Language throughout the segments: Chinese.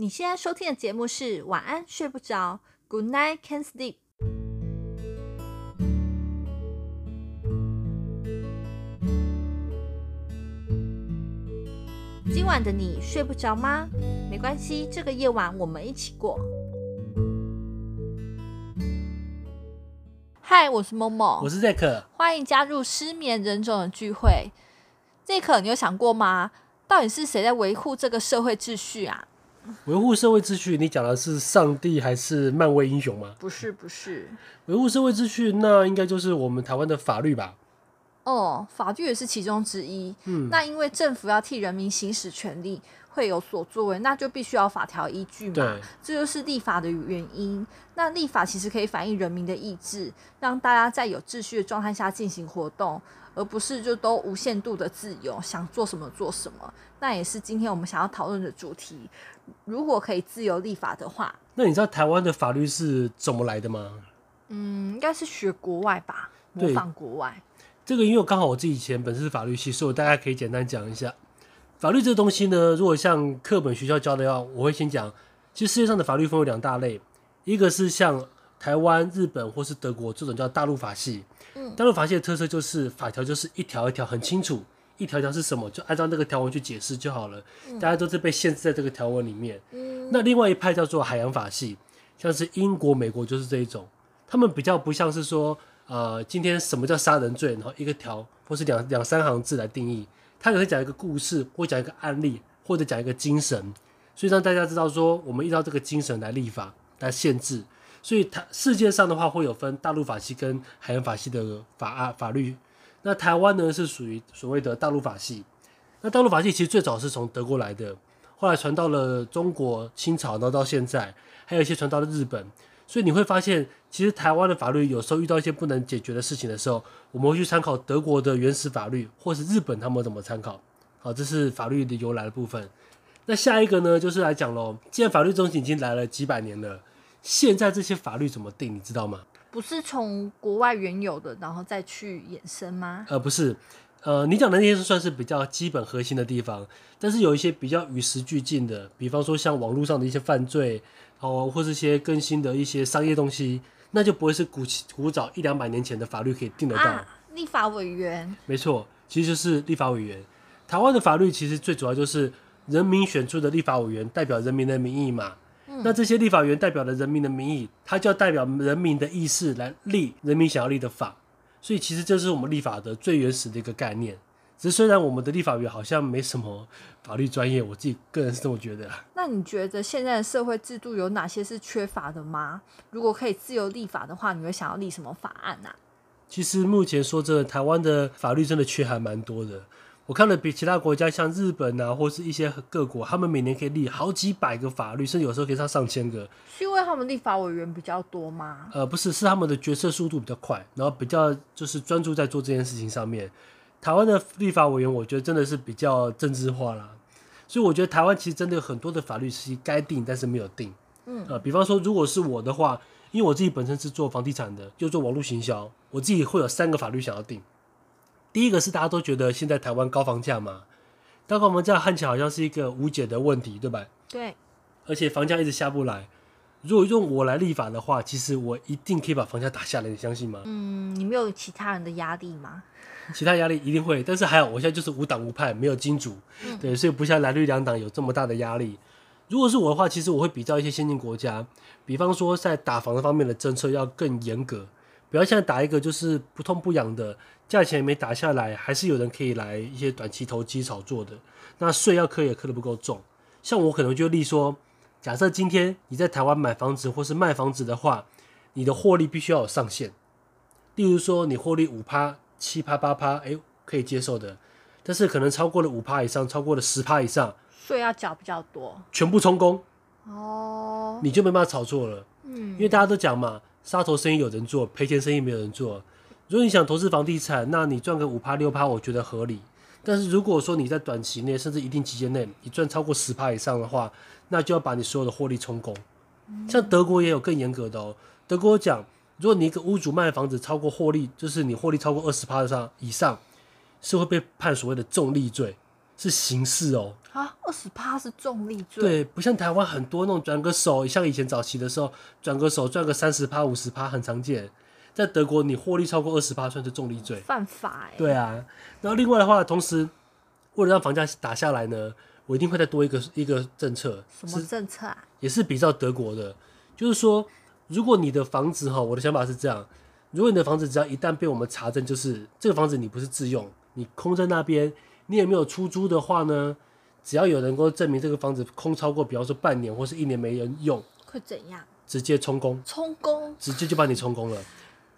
你现在收听的节目是晚安睡不着，Good night can't sleep。今晚的你睡不着吗？没关系，这个夜晚我们一起过。嗨，我是 Momo，我是 Zack，欢迎加入失眠人种的聚会。Zack，你有想过吗？到底是谁在维护这个社会秩序啊？维护社会秩序，你讲的是上帝还是漫威英雄吗？不是，不是。维护社会秩序，那应该就是我们台湾的法律吧？哦，法律也是其中之一。嗯，那因为政府要替人民行使权利，会有所作为，那就必须要法条依据嘛。对，这就是立法的原因。那立法其实可以反映人民的意志，让大家在有秩序的状态下进行活动，而不是就都无限度的自由，想做什么做什么。那也是今天我们想要讨论的主题。如果可以自由立法的话，那你知道台湾的法律是怎么来的吗？嗯，应该是学国外吧，模仿国外。这个因为刚好我自己以前本身是法律系，所以我大概可以简单讲一下法律这个东西呢。如果像课本学校教的话，我会先讲，其实世界上的法律分为两大类，一个是像台湾、日本或是德国这种叫大陆法系。嗯，大陆法系的特色就是法条就是一条一条很清楚。一条条是什么，就按照那个条文去解释就好了。嗯、大家都是被限制在这个条文里面。嗯、那另外一派叫做海洋法系，像是英国、美国就是这一种。他们比较不像是说，呃，今天什么叫杀人罪，然后一个条或是两两三行字来定义。他可能讲一个故事，或讲一个案例，或者讲一个精神，所以让大家知道说，我们依照这个精神来立法来限制。所以，它世界上的话会有分大陆法系跟海洋法系的法啊法律。那台湾呢，是属于所谓的大陆法系，那大陆法系其实最早是从德国来的，后来传到了中国清朝，然后到现在，还有一些传到了日本。所以你会发现，其实台湾的法律有时候遇到一些不能解决的事情的时候，我们会去参考德国的原始法律，或是日本他们怎么参考。好，这是法律的由来的部分。那下一个呢，就是来讲喽。既然法律中心已经来了几百年了，现在这些法律怎么定，你知道吗？不是从国外原有的，然后再去衍生吗？呃，不是，呃，你讲的那些算是比较基本核心的地方，但是有一些比较与时俱进的，比方说像网络上的一些犯罪，哦，或是一些更新的一些商业东西，那就不会是古古早一两百年前的法律可以定得到。啊，立法委员，没错，其实就是立法委员。台湾的法律其实最主要就是人民选出的立法委员，代表人民的民意嘛。那这些立法员代表了人民的民意，他就要代表人民的意识来立人民想要立的法，所以其实这是我们立法的最原始的一个概念。只是虽然我们的立法员好像没什么法律专业，我自己个人是这么觉得。那你觉得现在的社会制度有哪些是缺乏的吗？如果可以自由立法的话，你会想要立什么法案呢？其实目前说真的，台湾的法律真的缺还蛮多的。我看了比其他国家，像日本啊，或是一些各国，他们每年可以立好几百个法律，甚至有时候可以上上千个。是因为他们立法委员比较多吗？呃，不是，是他们的决策速度比较快，然后比较就是专注在做这件事情上面。台湾的立法委员，我觉得真的是比较政治化啦。所以我觉得台湾其实真的有很多的法律是该定，但是没有定。嗯，呃，比方说，如果是我的话，因为我自己本身是做房地产的，就做网络行销，我自己会有三个法律想要定。第一个是大家都觉得现在台湾高房价嘛，高房价看起来好像是一个无解的问题，对吧？对。而且房价一直下不来，如果用我来立法的话，其实我一定可以把房价打下来，你相信吗？嗯，你没有其他人的压力吗？其他压力一定会，但是还好，我现在就是无党无派，没有金主，嗯、对，所以不像蓝绿两党有这么大的压力。如果是我的话，其实我会比较一些先进国家，比方说在打房方面的政策要更严格。不要现在打一个就是不痛不痒的，价钱也没打下来，还是有人可以来一些短期投机炒作的。那税要课也课得不够重。像我可能就立说，假设今天你在台湾买房子或是卖房子的话，你的获利必须要有上限。例如说你获利五趴、七趴、八趴，哎，可以接受的。但是可能超过了五趴以上，超过了十趴以上，税要缴比较多，全部充公哦，你就没办法炒作了。嗯，因为大家都讲嘛。杀头生意有人做，赔钱生意没有人做。如果你想投资房地产，那你赚个五趴六趴，我觉得合理。但是如果说你在短期内，甚至一定期间内，你赚超过十趴以上的话，那就要把你所有的获利充公。像德国也有更严格的哦。德国讲，如果你一个屋主卖房子超过获利，就是你获利超过二十趴以上以上，是会被判所谓的重利罪。是刑事哦。啊，二十趴是重利罪。对，不像台湾很多那种转个手，像以前早期的时候，转个手赚个三十趴、五十趴很常见。在德国，你获利超过二十趴算是重利罪，犯法哎。对啊，然后另外的话，同时为了让房价打下来呢，我一定会再多一个一个政策。什么政策啊？也是比较德国的，就是说，如果你的房子哈，我的想法是这样：如果你的房子只要一旦被我们查证，就是这个房子你不是自用，你空在那边，你也没有出租的话呢？只要有人能够证明这个房子空超过，比方说半年或是一年没人用，会怎样？直接充公。充公？直接就把你充公了。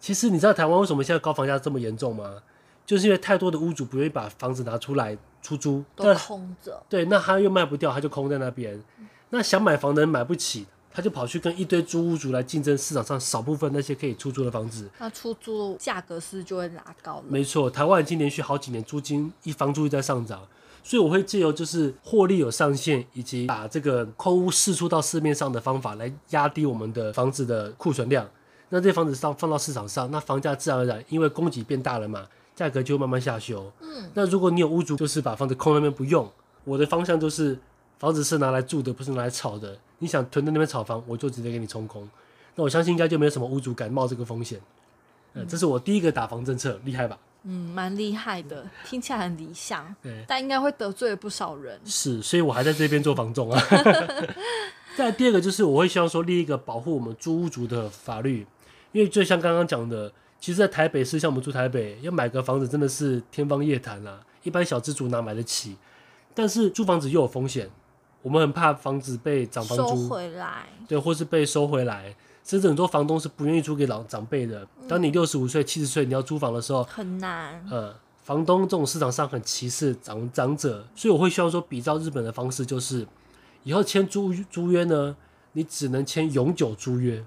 其实你知道台湾为什么现在高房价这么严重吗？就是因为太多的屋主不愿意把房子拿出来出租，都空着。对，那他又卖不掉，他就空在那边。那想买房的人买不起，他就跑去跟一堆租屋主来竞争市场上少部分那些可以出租的房子。那出租价格是就会拉高了。没错，台湾已经连续好几年租金一房租一在上涨。所以我会借由就是获利有上限，以及把这个空屋释出到市面上的方法来压低我们的房子的库存量。那这房子上放到市场上，那房价自然而然因为供给变大了嘛，价格就会慢慢下修。嗯，那如果你有屋主就是把房子空那边不用，我的方向就是房子是拿来住的，不是拿来炒的。你想囤在那边炒房，我就直接给你充空。那我相信应该就没有什么屋主敢冒这个风险。嗯，这是我第一个打房政策，厉害吧？嗯，蛮厉害的，听起来很理想，对，但应该会得罪了不少人。是，所以我还在这边做房仲啊。再第二个就是，我会希望说立一个保护我们租屋族的法律，因为就像刚刚讲的，其实，在台北市，像我们住台北，要买个房子真的是天方夜谭啦，一般小资族哪买得起？但是租房子又有风险，我们很怕房子被涨房租收回来，对，或是被收回来。甚至很多房东是不愿意租给老长辈的。当你六十五岁、七十岁，你要租房的时候，很难。呃，房东这种市场上很歧视长长者，所以我会希望说，比照日本的方式，就是以后签租租约呢，你只能签永久租约。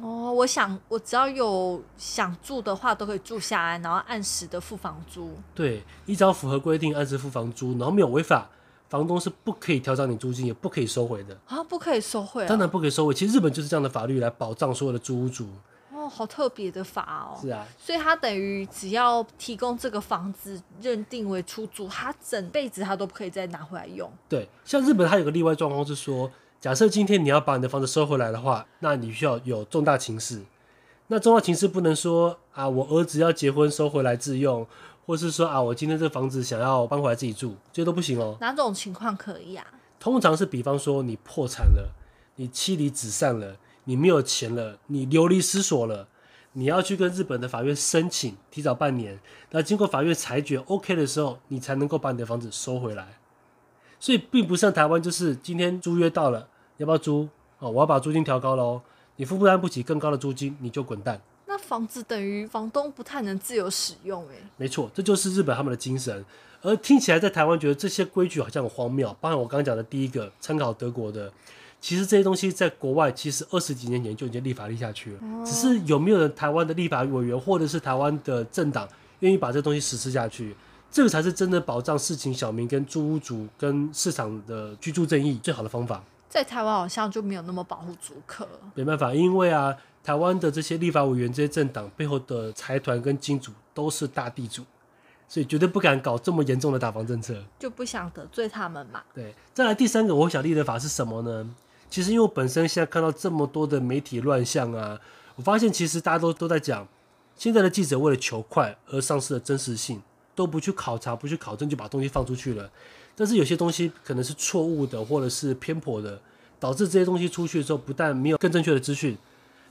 哦，我想我只要有想住的话，都可以住下来，然后按时的付房租。对，依照符合规定按时付房租，然后没有违法。房东是不可以调涨你租金，也不可以收回的啊！不可以收回，当然不可以收回。其实日本就是这样的法律来保障所有的租屋主。哦，好特别的法哦。是啊，所以他等于只要提供这个房子认定为出租，他整辈子他都不可以再拿回来用。对，像日本它有个例外状况是说，假设今天你要把你的房子收回来的话，那你需要有重大情事。那重大情事不能说啊，我儿子要结婚收回来自用。或是说啊，我今天这房子想要搬回来自己住，这些都不行哦。哪种情况可以啊？通常是比方说你破产了，你妻离子散了，你没有钱了，你流离失所了，你要去跟日本的法院申请提早半年，那经过法院裁决 OK 的时候，你才能够把你的房子收回来。所以并不像台湾，就是今天租约到了，要不要租？哦，我要把租金调高喽，你负担不起更高的租金，你就滚蛋。那房子等于房东不太能自由使用，哎，没错，这就是日本他们的精神。而听起来在台湾觉得这些规矩好像很荒谬，包含我刚刚讲的第一个参考德国的，其实这些东西在国外其实二十几年前就已经立法立下去了，只是有没有人台湾的立法委员或者是台湾的政党愿意把这东西实施下去，这个才是真的保障市井小民跟租屋主跟市场的居住正义最好的方法。在台湾好像就没有那么保护租客，没办法，因为啊。台湾的这些立法委员、这些政党背后的财团跟金主都是大地主，所以绝对不敢搞这么严重的打房政策，就不想得罪他们嘛。对，再来第三个我想立的法是什么呢？其实因为我本身现在看到这么多的媒体乱象啊，我发现其实大家都都在讲，现在的记者为了求快而丧失了真实性，都不去考察、不去考证就把东西放出去了。但是有些东西可能是错误的或者是偏颇的，导致这些东西出去的时候，不但没有更正确的资讯。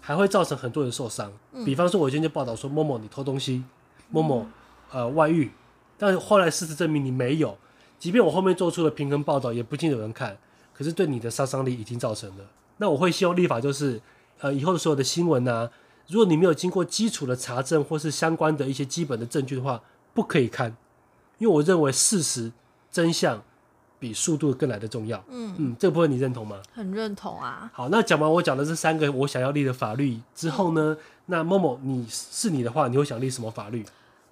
还会造成很多人受伤，比方说，我今天就报道说某某你偷东西，某某呃外遇，但是后来事实证明你没有，即便我后面做出了平衡报道，也不尽有人看，可是对你的杀伤力已经造成了。那我会希望立法就是，呃，以后的所有的新闻啊，如果你没有经过基础的查证或是相关的一些基本的证据的话，不可以看，因为我认为事实真相。比速度更来的重要。嗯嗯，这个部分你认同吗？很认同啊。好，那讲完我讲的这三个我想要立的法律之后呢，嗯、那 Momo 你是你的话，你会想立什么法律？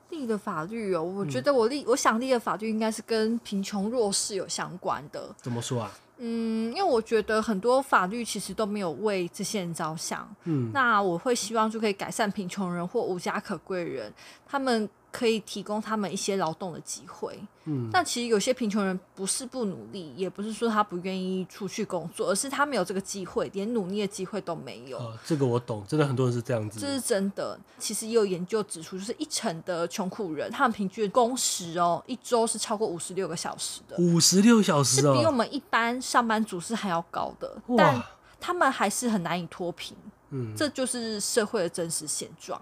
立的法律哦，我觉得我立、嗯、我想立的法律应该是跟贫穷弱势有相关的。怎么说啊？嗯，因为我觉得很多法律其实都没有为这些人着想。嗯，那我会希望就可以改善贫穷人或无家可归人他们可以提供他们一些劳动的机会。嗯，但其实有些贫穷人不是不努力，也不是说他不愿意出去工作，而是他没有这个机会，连努力的机会都没有。哦，这个我懂，真的很多人是这样子。这是真的。其实也有研究指出，就是一成的穷苦人，他们平均工时哦，一周是超过五十六个小时的。五十六小时哦，是比我们一般上班族是还要高的。但他们还是很难以脱贫。嗯，这就是社会的真实现状。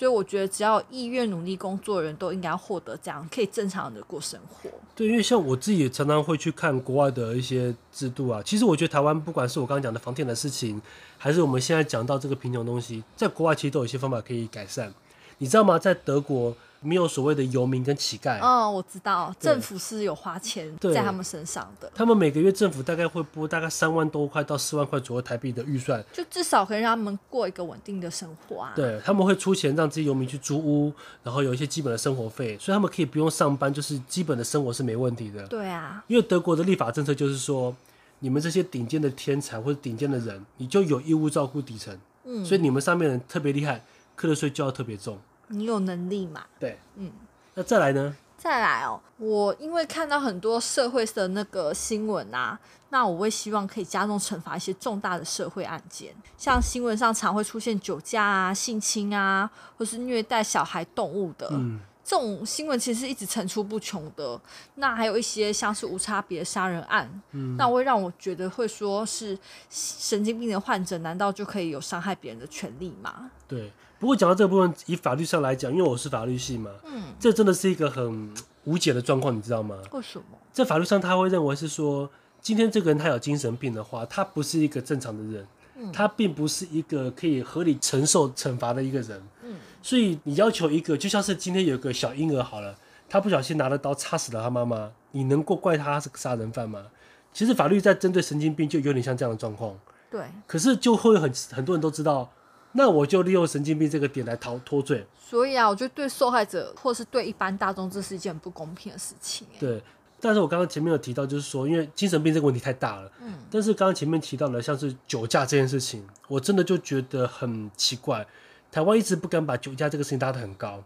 所以我觉得，只要意愿努力工作的人都应该获得这样可以正常的过生活。对，因为像我自己也常常会去看国外的一些制度啊。其实我觉得台湾不管是我刚刚讲的房地的事情，还是我们现在讲到这个贫穷东西，在国外其实都有一些方法可以改善。你知道吗？在德国。没有所谓的游民跟乞丐。哦，我知道，政府是有花钱在他们身上的。他们每个月政府大概会拨大概三万多块到四万块左右台币的预算，就至少可以让他们过一个稳定的生活啊。对，他们会出钱让这些游民去租屋，然后有一些基本的生活费，所以他们可以不用上班，就是基本的生活是没问题的。对啊，因为德国的立法政策就是说，你们这些顶尖的天才或者顶尖的人，你就有义务照顾底层。嗯，所以你们上面人特别厉害，课的税就要特别重。你有能力嘛？对，嗯，那再来呢？再来哦，我因为看到很多社会的那个新闻啊，那我会希望可以加重惩罚一些重大的社会案件，像新闻上常会出现酒驾啊、性侵啊，或是虐待小孩、动物的，嗯，这种新闻其实一直层出不穷的。那还有一些像是无差别杀人案，嗯，那会让我觉得会说是神经病的患者，难道就可以有伤害别人的权利吗？对。不过讲到这个部分，以法律上来讲，因为我是法律系嘛，嗯，这真的是一个很无解的状况，你知道吗？为什么？在法律上，他会认为是说，今天这个人他有精神病的话，他不是一个正常的人，嗯，他并不是一个可以合理承受惩罚的一个人，嗯，所以你要求一个，就像是今天有个小婴儿好了，他不小心拿了刀插死了他妈妈，你能够怪他是个杀人犯吗？其实法律在针对神经病就有点像这样的状况，对，可是就会很很多人都知道。那我就利用神经病这个点来逃脱罪。所以啊，我觉得对受害者或是对一般大众，这是一件不公平的事情。对，但是我刚刚前面有提到，就是说，因为精神病这个问题太大了。嗯。但是刚刚前面提到的，像是酒驾这件事情，我真的就觉得很奇怪。台湾一直不敢把酒驾这个事情拉得很高，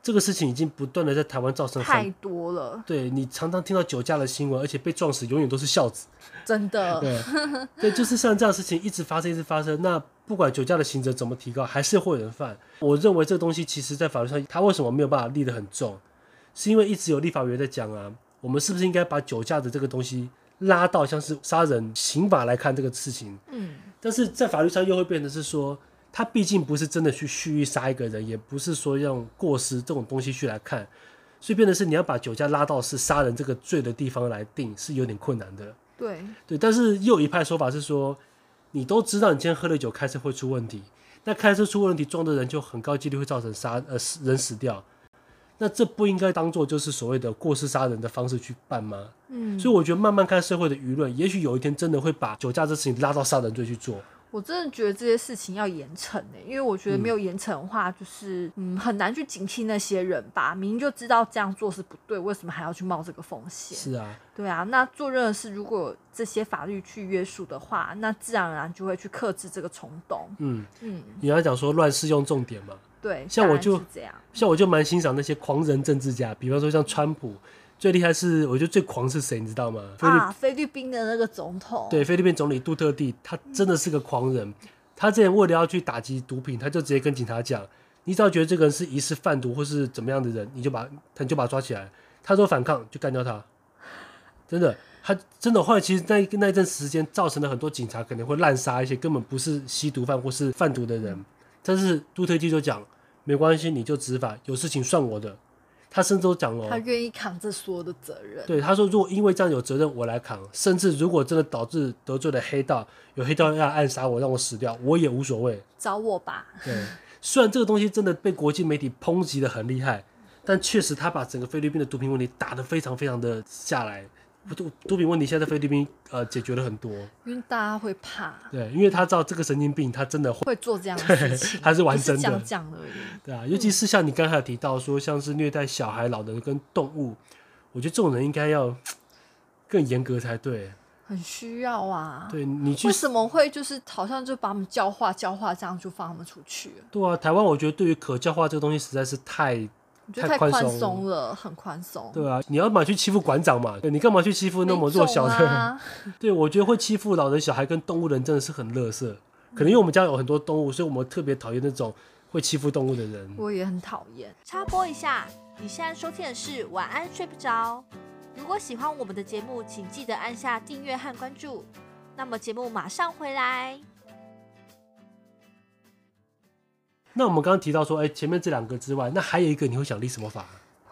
这个事情已经不断的在台湾造成太多了。对，你常常听到酒驾的新闻，而且被撞死永远都是孝子。真的。对。对，就是像这样的事情一直发生，一直发生。那。不管酒驾的刑责怎么提高，还是会有人犯。我认为这个东西其实在法律上，它为什么没有办法立得很重，是因为一直有立法委员在讲啊，我们是不是应该把酒驾的这个东西拉到像是杀人刑法来看这个事情？嗯，但是在法律上又会变成是说，他毕竟不是真的去蓄意杀一个人，也不是说用过失这种东西去来看，所以变得是你要把酒驾拉到是杀人这个罪的地方来定，是有点困难的。对对，但是又有一派说法是说。你都知道，你今天喝了酒开车会出问题，那开车出问题撞的人就很高几率会造成杀呃人死掉，那这不应该当做就是所谓的过失杀人的方式去办吗？嗯，所以我觉得慢慢看社会的舆论，也许有一天真的会把酒驾这事情拉到杀人罪去做。我真的觉得这些事情要严惩呢，因为我觉得没有严惩的话，就是嗯，嗯很难去警惕那些人吧。明明就知道这样做是不对，为什么还要去冒这个风险？是啊，对啊。那做任何事，如果这些法律去约束的话，那自然而然就会去克制这个冲动。嗯嗯，你要讲说乱世用重点嘛？对，像我就这样，像我就蛮欣赏那些狂人政治家，比方说像川普。最厉害是，我觉得最狂是谁，你知道吗？啊，菲律宾的那个总统。对，菲律宾总理杜特地，他真的是个狂人。他之前为了要去打击毒品，他就直接跟警察讲：“你只要觉得这个人是疑似贩毒或是怎么样的人，你就把他就把他抓起来。他说反抗就干掉他。”真的，他真的后来其实那那一阵时间，造成了很多警察可能会滥杀一些根本不是吸毒犯或是贩毒的人。但是杜特地就讲：“没关系，你就执法，有事情算我的。”他甚至都讲了，他愿意扛这所有的责任。对，他说，如果因为这样有责任，我来扛。甚至如果真的导致得罪了黑道，有黑道要暗杀我，让我死掉，我也无所谓。找我吧。对，虽然这个东西真的被国际媒体抨击的很厉害，但确实他把整个菲律宾的毒品问题打得非常非常的下来。毒毒品问题现在在菲律宾呃解决了很多，因为大家会怕，对，因为他知道这个神经病他真的会，会做这样的事情，他是玩真的，讲而已，对啊，尤其是像你刚才有提到说像是虐待小孩、老人跟动物，我觉得这种人应该要 更严格才对，很需要啊，对你去为什么会就是好像就把我们教化教化这样就放他们出去？对啊，台湾我觉得对于可教化这个东西实在是太太宽松了，很宽松。对啊，你要嘛去欺负馆长嘛？对你干嘛去欺负那么弱小的？啊、对，我觉得会欺负老人、小孩跟动物人真的是很乐色。可能因为我们家有很多动物，所以我们特别讨厌那种会欺负动物的人。我也很讨厌。插播一下，你现在收听的是晚安睡不着。如果喜欢我们的节目，请记得按下订阅和关注。那么节目马上回来。那我们刚刚提到说，哎、前面这两个之外，那还有一个你会想立什么法？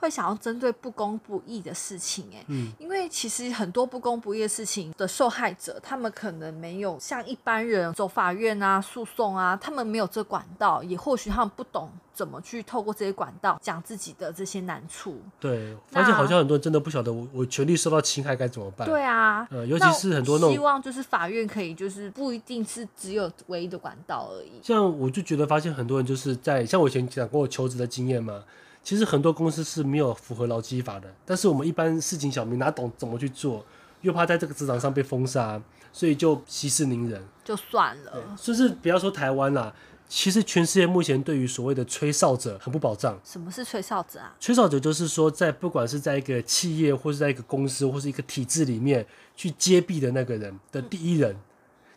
会想要针对不公不义的事情，哎，嗯，因为其实很多不公不义的事情的受害者，他们可能没有像一般人走法院啊、诉讼啊，他们没有这管道，也或许他们不懂怎么去透过这些管道讲自己的这些难处。对，而且好像很多人真的不晓得我我权利受到侵害该怎么办。对啊，呃，尤其是很多那种希望就是法院可以就是不一定是只有唯一的管道而已。像我就觉得发现很多人就是在像我以前讲过我求职的经验嘛。其实很多公司是没有符合劳基法的，但是我们一般市井小民哪懂怎么去做，又怕在这个职场上被封杀，所以就息事宁人，就算了。甚至不要说台湾啦，其实全世界目前对于所谓的吹哨者很不保障。什么是吹哨者啊？吹哨者就是说，在不管是在一个企业，或是在一个公司，或是一个体制里面去揭弊的那个人的第一人。嗯、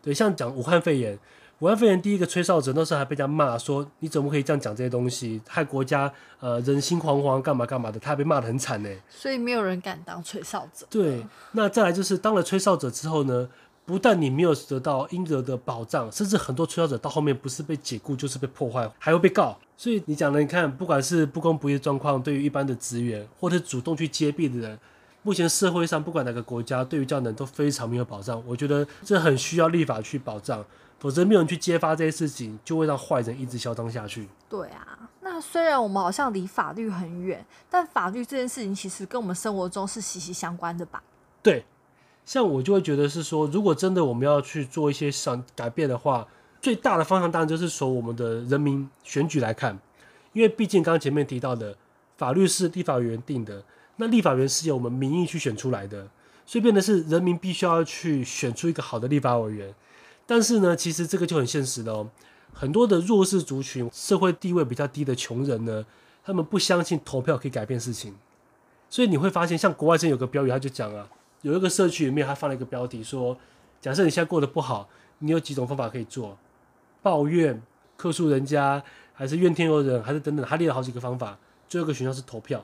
对，像讲武汉肺炎。武汉肺炎第一个吹哨者，那时候还被人家骂说，你怎么可以这样讲这些东西，害国家呃人心惶惶，干嘛干嘛的，他还被骂得很惨呢。所以没有人敢当吹哨者。对，那再来就是当了吹哨者之后呢，不但你没有得到应得的保障，甚至很多吹哨者到后面不是被解雇就是被破坏，还会被告。所以你讲的，你看不管是不公不义的状况，对于一般的职员或者主动去揭弊的人，目前社会上不管哪个国家对于这样的人都非常没有保障。我觉得这很需要立法去保障。否则没有人去揭发这些事情，就会让坏人一直嚣张下去。对啊，那虽然我们好像离法律很远，但法律这件事情其实跟我们生活中是息息相关的吧？对，像我就会觉得是说，如果真的我们要去做一些想改变的话，最大的方向当然就是从我们的人民选举来看，因为毕竟刚刚前面提到的，法律是立法委员定的，那立法委员是由我们民意去选出来的，所以变得是人民必须要去选出一个好的立法委员。但是呢，其实这个就很现实的哦。很多的弱势族群、社会地位比较低的穷人呢，他们不相信投票可以改变事情。所以你会发现，像国外真有个标语，他就讲啊，有一个社区里面，他放了一个标题说：假设你现在过得不好，你有几种方法可以做？抱怨、客诉人家，还是怨天尤人，还是等等？他列了好几个方法。最后一个选项是投票。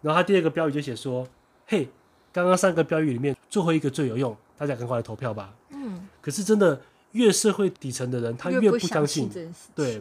然后他第二个标语就写说：嘿，刚刚三个标语里面，最后一个最有用，大家赶快来投票吧。嗯，可是真的。越社会底层的人，他越不相信，对，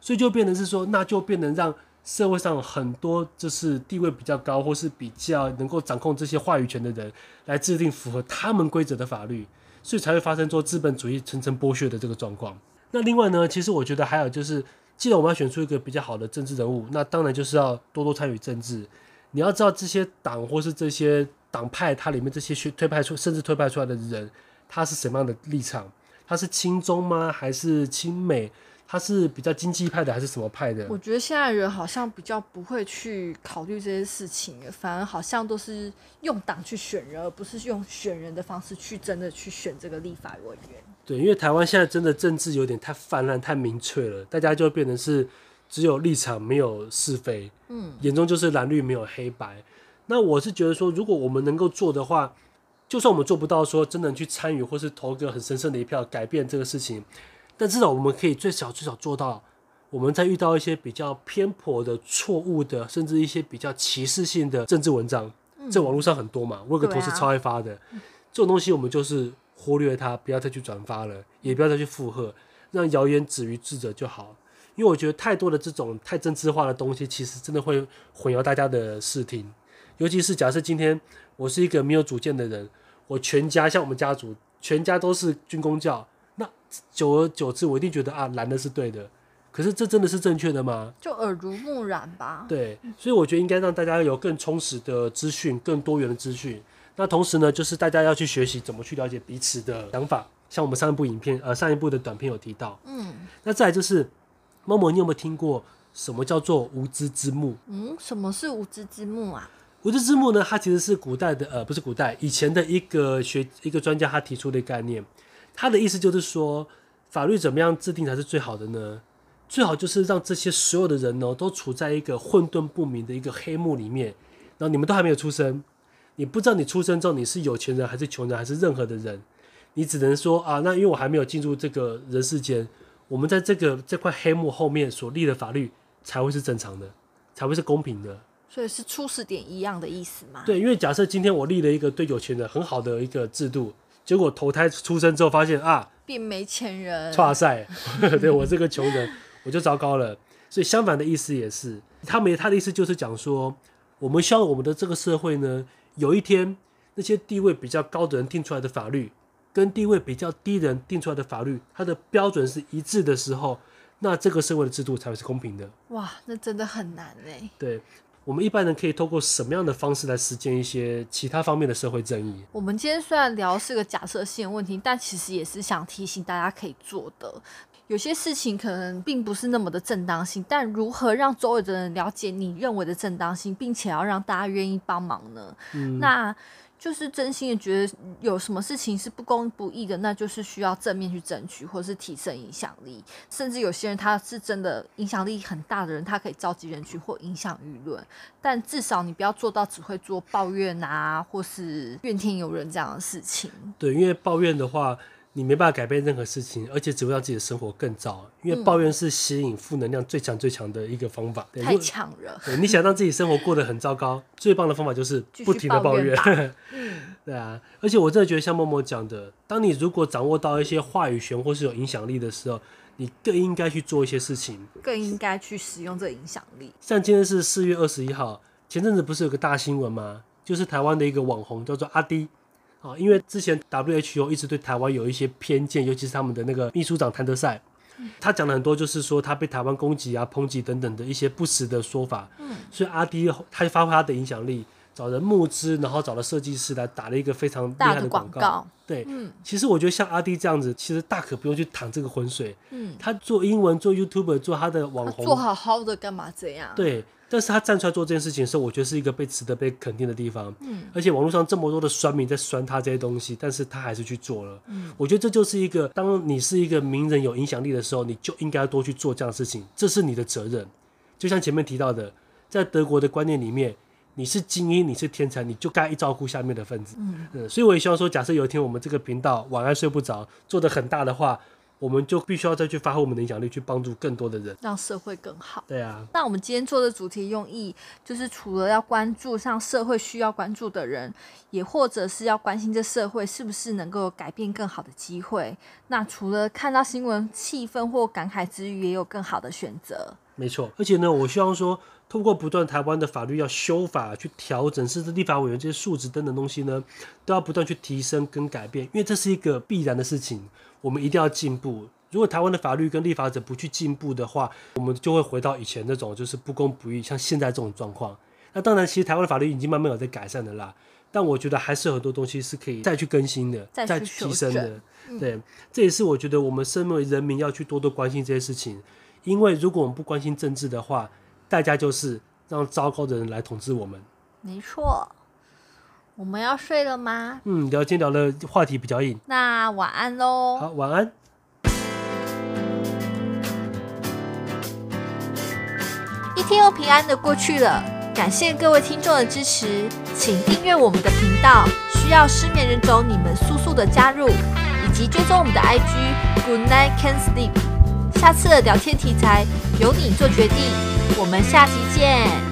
所以就变成是说，那就变成让社会上很多就是地位比较高，或是比较能够掌控这些话语权的人，来制定符合他们规则的法律，所以才会发生说资本主义层层剥削的这个状况。那另外呢，其实我觉得还有就是，既然我们要选出一个比较好的政治人物，那当然就是要多多参与政治。你要知道这些党或是这些党派，它里面这些推派出甚至推派出来的人，他是什么样的立场？他是亲中吗？还是亲美？他是比较经济派的，还是什么派的？我觉得现在人好像比较不会去考虑这些事情，反而好像都是用党去选人，而不是用选人的方式去真的去选这个立法委员。对，因为台湾现在真的政治有点太泛滥、太明确了，大家就变成是只有立场没有是非，嗯，眼中就是蓝绿没有黑白。那我是觉得说，如果我们能够做的话。就算我们做不到说真的去参与或是投个很神圣的一票改变这个事情，但至少我们可以最少最少做到，我们在遇到一些比较偏颇的、错误的，甚至一些比较歧视性的政治文章，在网络上很多嘛，我有个同事超爱发的，这种东西我们就是忽略它，不要再去转发了，也不要再去附和，让谣言止于智者就好。因为我觉得太多的这种太政治化的东西，其实真的会混淆大家的视听，尤其是假设今天我是一个没有主见的人。我全家像我们家族，全家都是军工教，那久而久之，我一定觉得啊，蓝的是对的。可是这真的是正确的吗？就耳濡目染吧。对，所以我觉得应该让大家有更充实的资讯，更多元的资讯。那同时呢，就是大家要去学习怎么去了解彼此的想法。像我们上一部影片，呃，上一部的短片有提到。嗯。那再来就是，某某，你有没有听过什么叫做无知之幕？嗯，什么是无知之幕啊？无知之幕呢？它其实是古代的，呃，不是古代，以前的一个学一个专家他提出的概念。他的意思就是说，法律怎么样制定才是最好的呢？最好就是让这些所有的人呢，都处在一个混沌不明的一个黑幕里面，然后你们都还没有出生，你不知道你出生之后你是有钱人还是穷人还是任何的人，你只能说啊，那因为我还没有进入这个人世间，我们在这个这块黑幕后面所立的法律才会是正常的，才会是公平的。所以是初始点一样的意思吗？对，因为假设今天我立了一个对有钱人很好的一个制度，结果投胎出生之后发现啊，变没钱人，哇塞，对我这个穷人，我就糟糕了。所以相反的意思也是，他没他的意思就是讲说，我们希望我们的这个社会呢，有一天那些地位比较高的人定出来的法律，跟地位比较低的人定出来的法律，它的标准是一致的时候，那这个社会的制度才会是公平的。哇，那真的很难哎。对。我们一般人可以透过什么样的方式来实践一些其他方面的社会正义？我们今天虽然聊是个假设性问题，但其实也是想提醒大家可以做的。有些事情可能并不是那么的正当性，但如何让周围的人了解你认为的正当性，并且要让大家愿意帮忙呢？嗯，那。就是真心的觉得有什么事情是不公不义的，那就是需要正面去争取，或是提升影响力。甚至有些人他是真的影响力很大的人，他可以召集人群或影响舆论。但至少你不要做到只会做抱怨啊，或是怨天尤人这样的事情。对，因为抱怨的话。你没办法改变任何事情，而且只会让自己的生活更糟。因为抱怨是吸引负能量最强最强的一个方法。太强了。对，你想让自己生活过得很糟糕，最棒的方法就是不停的抱怨。抱怨 对啊，而且我真的觉得像默默讲的，当你如果掌握到一些话语权或是有影响力的时候，你更应该去做一些事情，更应该去使用这个影响力。像今天是四月二十一号，前阵子不是有个大新闻吗？就是台湾的一个网红叫做阿滴。啊，因为之前 WHO 一直对台湾有一些偏见，尤其是他们的那个秘书长谭德赛，他讲了很多，就是说他被台湾攻击啊、抨击等等的一些不实的说法。嗯，所以阿迪他就发挥他的影响力，找人募资，然后找了设计师来打了一个非常厉害的广告。告对，嗯，其实我觉得像阿迪这样子，其实大可不用去淌这个浑水。嗯，他做英文、做 YouTuber、做他的网红，做好好的，干嘛这样？对。但是他站出来做这件事情的时候，我觉得是一个被值得被肯定的地方。嗯，而且网络上这么多的酸民在酸他这些东西，但是他还是去做了。嗯，我觉得这就是一个，当你是一个名人有影响力的时候，你就应该多去做这样的事情，这是你的责任。就像前面提到的，在德国的观念里面，你是精英，你是天才，你就该照顾下面的分子。嗯，嗯，所以我也希望说，假设有一天我们这个频道晚安睡不着做的很大的话。我们就必须要再去发挥我们的影响力，去帮助更多的人，让社会更好。对啊，那我们今天做的主题用意，就是除了要关注像社会需要关注的人，也或者是要关心这社会是不是能够改变更好的机会。那除了看到新闻气愤或感慨之余，也有更好的选择。没错，而且呢，我希望说，通过不断台湾的法律要修法、去调整，甚至立法委员这些素质等等东西呢，都要不断去提升跟改变，因为这是一个必然的事情。我们一定要进步。如果台湾的法律跟立法者不去进步的话，我们就会回到以前那种就是不公不义，像现在这种状况。那当然，其实台湾的法律已经慢慢有在改善的啦。但我觉得还是有很多东西是可以再去更新的，再去，提升的。嗯、对，这也是我觉得我们身为人民要去多多关心这些事情。因为如果我们不关心政治的话，代价就是让糟糕的人来统治我们。没错。我们要睡了吗？嗯，聊天聊的话题比较硬。那晚安喽。好，晚安。一天又平安的过去了，感谢各位听众的支持，请订阅我们的频道。需要失眠人种你们速速的加入，以及追踪我们的 IG Good Night Can Sleep。下次的聊天题材由你做决定，我们下期见。